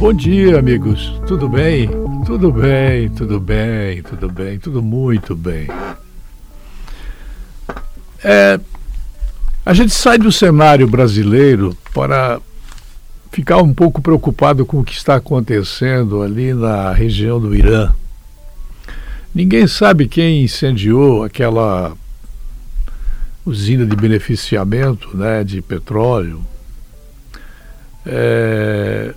Bom dia, amigos. Tudo bem? Tudo bem, tudo bem, tudo bem, tudo muito bem. É, a gente sai do cenário brasileiro para ficar um pouco preocupado com o que está acontecendo ali na região do Irã. Ninguém sabe quem incendiou aquela usina de beneficiamento né, de petróleo. É,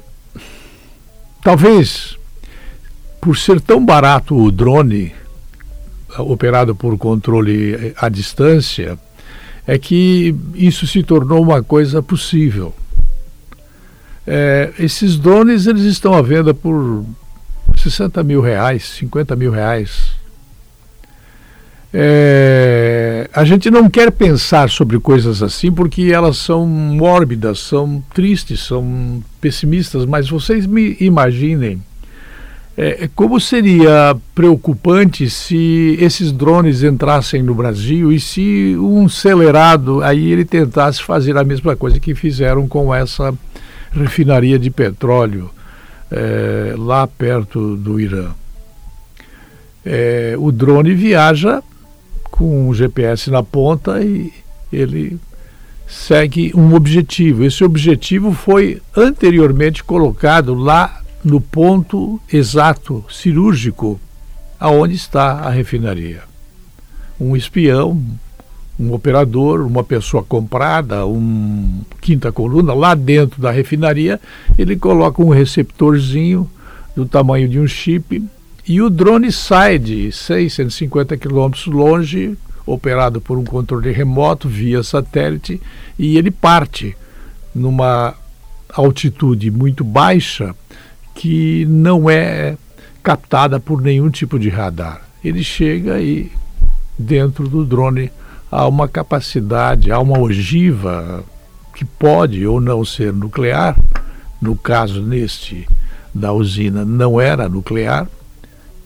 talvez por ser tão barato o drone operado por controle à distância, é que isso se tornou uma coisa possível. É, esses drones eles estão à venda por 60 mil reais, 50 mil reais. É, a gente não quer pensar sobre coisas assim porque elas são mórbidas, são tristes, são pessimistas, mas vocês me imaginem é, como seria preocupante se esses drones entrassem no Brasil e se um acelerado aí ele tentasse fazer a mesma coisa que fizeram com essa refinaria de petróleo é, lá perto do Irã. É, o drone viaja com um GPS na ponta e ele segue um objetivo. Esse objetivo foi anteriormente colocado lá no ponto exato, cirúrgico, aonde está a refinaria. Um espião, um operador, uma pessoa comprada, um quinta coluna, lá dentro da refinaria, ele coloca um receptorzinho do tamanho de um chip e o drone sai de 650 quilômetros longe, operado por um controle remoto via satélite, e ele parte numa altitude muito baixa que não é captada por nenhum tipo de radar. Ele chega e dentro do drone há uma capacidade, há uma ogiva que pode ou não ser nuclear. No caso neste da usina não era nuclear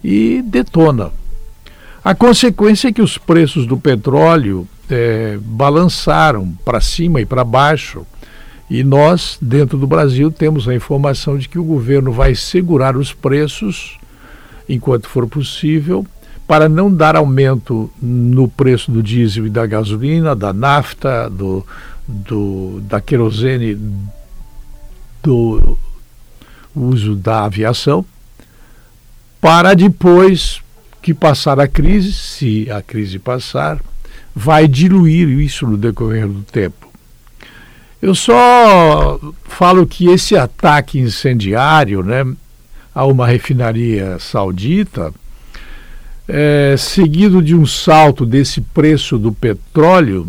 e detona. A consequência é que os preços do petróleo é, balançaram para cima e para baixo e nós, dentro do Brasil, temos a informação de que o governo vai segurar os preços enquanto for possível, para não dar aumento no preço do diesel e da gasolina, da nafta, do, do, da querosene, do uso da aviação, para depois que passar a crise, se a crise passar, vai diluir isso no decorrer do tempo. Eu só falo que esse ataque incendiário né, a uma refinaria saudita, é, seguido de um salto desse preço do petróleo,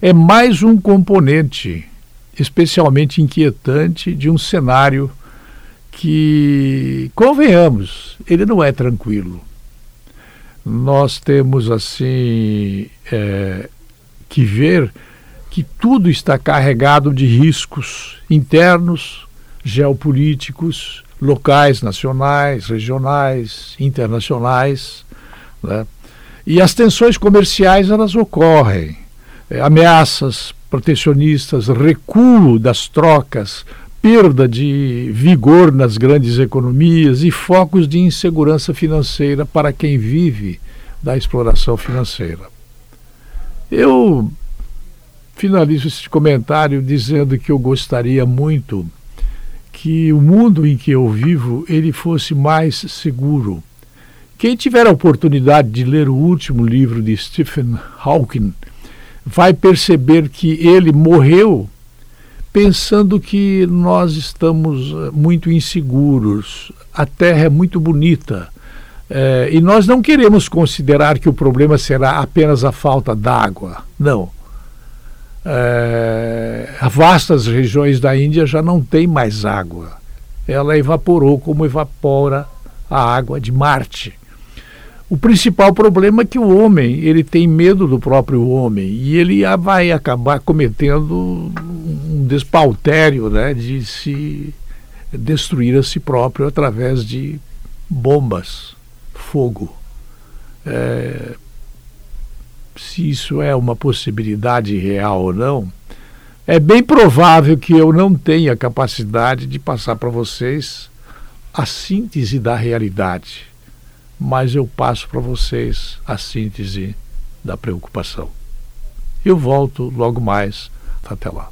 é mais um componente especialmente inquietante de um cenário que, convenhamos, ele não é tranquilo. Nós temos, assim, é, que ver que tudo está carregado de riscos internos, geopolíticos, locais, nacionais, regionais, internacionais. Né? E as tensões comerciais elas ocorrem. É, ameaças protecionistas, recuo das trocas, perda de vigor nas grandes economias e focos de insegurança financeira para quem vive da exploração financeira. Eu finalizo esse comentário dizendo que eu gostaria muito que o mundo em que eu vivo ele fosse mais seguro. Quem tiver a oportunidade de ler o último livro de Stephen Hawking vai perceber que ele morreu pensando que nós estamos eh, muito inseguros, a Terra é muito bonita. É, e nós não queremos considerar que o problema será apenas a falta d'água. Não é, vastas regiões da Índia já não tem mais água. Ela evaporou como evapora a água de Marte. O principal problema é que o homem ele tem medo do próprio homem e ele vai acabar cometendo despautério né, de se destruir a si próprio através de bombas, fogo. É, se isso é uma possibilidade real ou não, É bem provável que eu não tenha capacidade de passar para vocês a síntese da realidade, mas eu passo para vocês a síntese da preocupação. Eu volto logo mais. Até lá.